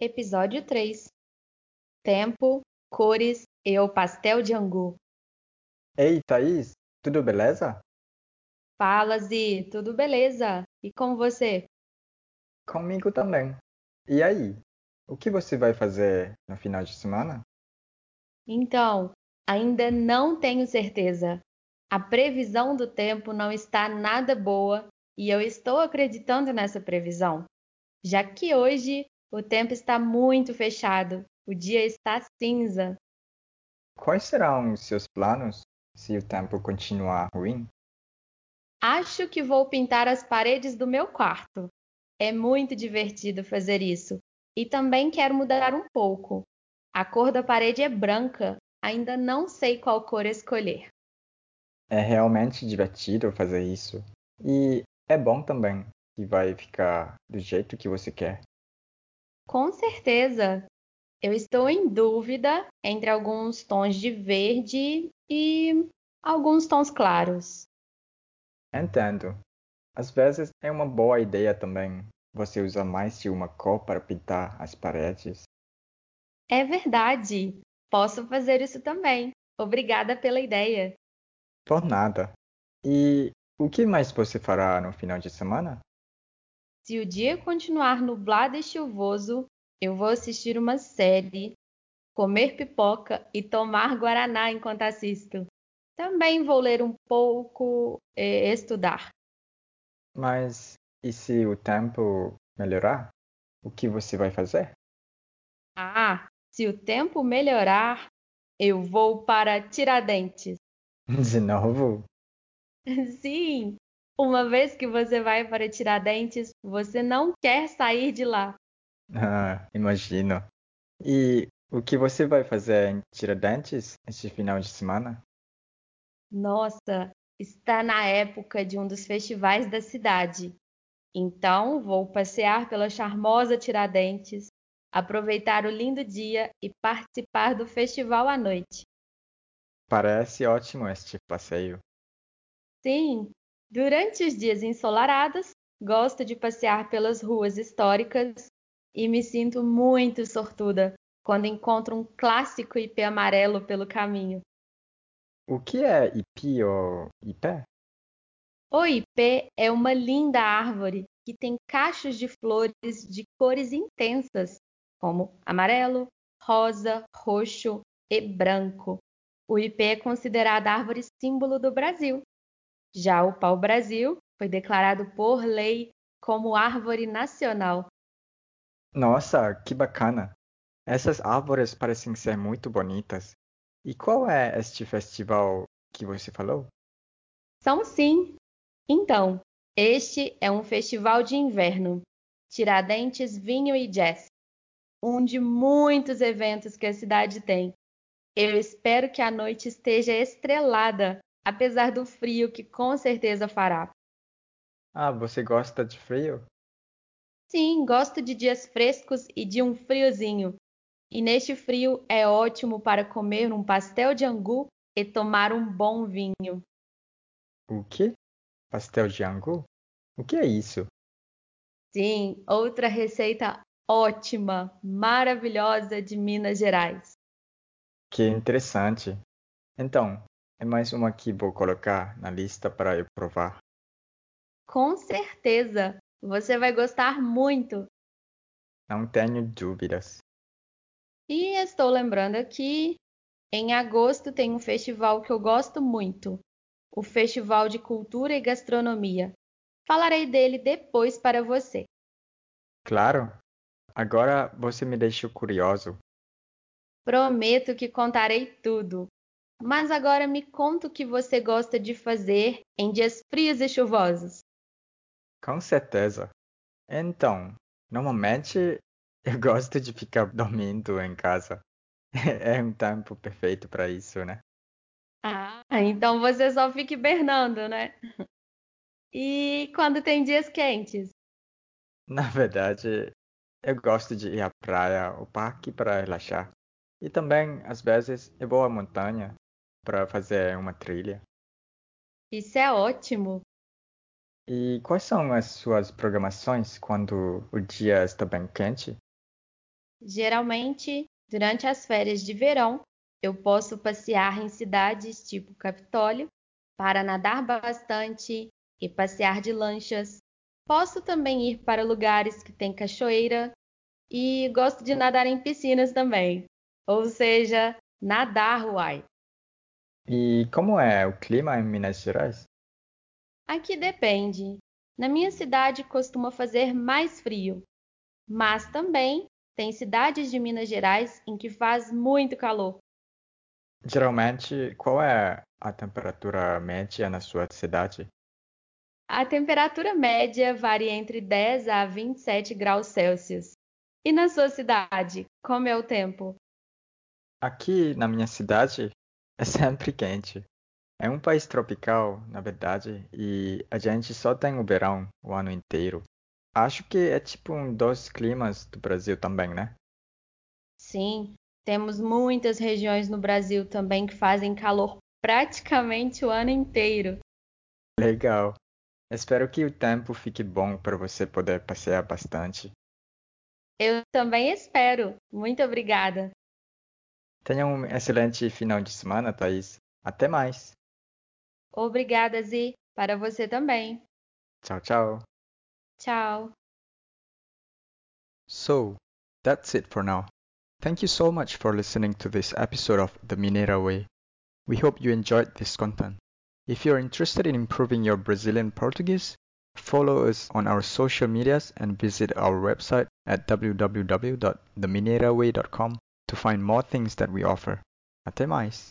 Episódio 3 Tempo, cores e o pastel de angu. Ei, Thaís, tudo beleza? Fala, Zi, tudo beleza? E com você? Comigo também. E aí, o que você vai fazer no final de semana? Então, ainda não tenho certeza. A previsão do tempo não está nada boa e eu estou acreditando nessa previsão, já que hoje o tempo está muito fechado, o dia está cinza. Quais serão os seus planos se o tempo continuar ruim? Acho que vou pintar as paredes do meu quarto. É muito divertido fazer isso. E também quero mudar um pouco. A cor da parede é branca, ainda não sei qual cor escolher. É realmente divertido fazer isso. E é bom também que vai ficar do jeito que você quer. Com certeza! Eu estou em dúvida entre alguns tons de verde e alguns tons claros. Entendo. Às vezes é uma boa ideia também você usar mais de uma cor para pintar as paredes. É verdade! Posso fazer isso também. Obrigada pela ideia. Por nada. E o que mais você fará no final de semana? Se o dia continuar nublado e chuvoso, eu vou assistir uma série, comer pipoca e tomar guaraná enquanto assisto. Também vou ler um pouco e estudar. Mas e se o tempo melhorar? O que você vai fazer? Ah, se o tempo melhorar, eu vou para Tiradentes. De novo? Sim, uma vez que você vai para Tiradentes, você não quer sair de lá. Ah, imagino. E o que você vai fazer em Tiradentes este final de semana? Nossa, está na época de um dos festivais da cidade. Então, vou passear pela charmosa Tiradentes, aproveitar o lindo dia e participar do festival à noite. Parece ótimo este passeio. Sim, durante os dias ensolarados, gosto de passear pelas ruas históricas e me sinto muito sortuda quando encontro um clássico ipê amarelo pelo caminho. O que é ipi ou ipé? O ipê é uma linda árvore que tem cachos de flores de cores intensas, como amarelo, rosa, roxo e branco. O ipê é considerado árvore símbolo do Brasil. Já o pau-brasil foi declarado por lei como árvore nacional. Nossa, que bacana! Essas árvores parecem ser muito bonitas. E qual é este festival que você falou? São sim. Então, este é um festival de inverno, Tiradentes Vinho e Jazz, um de muitos eventos que a cidade tem. Eu espero que a noite esteja estrelada, apesar do frio que com certeza fará. Ah, você gosta de frio? Sim, gosto de dias frescos e de um friozinho. E neste frio é ótimo para comer um pastel de angu e tomar um bom vinho. O quê? Pastel de angu? O que é isso? Sim, outra receita ótima, maravilhosa de Minas Gerais. Que interessante. Então, é mais uma que vou colocar na lista para eu provar. Com certeza, você vai gostar muito. Não tenho dúvidas. E estou lembrando aqui, em agosto tem um festival que eu gosto muito, o Festival de Cultura e Gastronomia. Falarei dele depois para você. Claro. Agora você me deixou curioso. Prometo que contarei tudo. Mas agora me conta o que você gosta de fazer em dias frios e chuvosos. Com certeza. Então, normalmente eu gosto de ficar dormindo em casa. É um tempo perfeito para isso, né? Ah, então você só fica hibernando, né? E quando tem dias quentes? Na verdade, eu gosto de ir à praia ou parque para relaxar. E também, às vezes, eu vou à montanha para fazer uma trilha. Isso é ótimo. E quais são as suas programações quando o dia está bem quente? Geralmente, durante as férias de verão, eu posso passear em cidades tipo Capitólio para nadar bastante e passear de lanchas. Posso também ir para lugares que têm cachoeira e gosto de nadar em piscinas também. Ou seja, nadar, uai. E como é o clima em Minas Gerais? Aqui depende. Na minha cidade costuma fazer mais frio, mas também tem cidades de Minas Gerais em que faz muito calor. Geralmente, qual é a temperatura média na sua cidade? A temperatura média varia entre 10 a 27 graus Celsius. E na sua cidade, como é o tempo? Aqui na minha cidade é sempre quente. É um país tropical, na verdade, e a gente só tem o verão o ano inteiro. Acho que é tipo um dos climas do Brasil também, né? Sim, temos muitas regiões no Brasil também que fazem calor praticamente o ano inteiro. Legal. Espero que o tempo fique bom para você poder passear bastante. Eu também espero. Muito obrigada. Tenha um excelente final de semana, Thaís. Até mais. Obrigada, Zi. Para você também. Tchau, tchau. Tchau. So, that's it for now. Thank you so much for listening to this episode of The Mineira Way. We hope you enjoyed this content. If you're interested in improving your Brazilian Portuguese, follow us on our social medias and visit our website at www.themineraway.com to find more things that we offer. Até mais!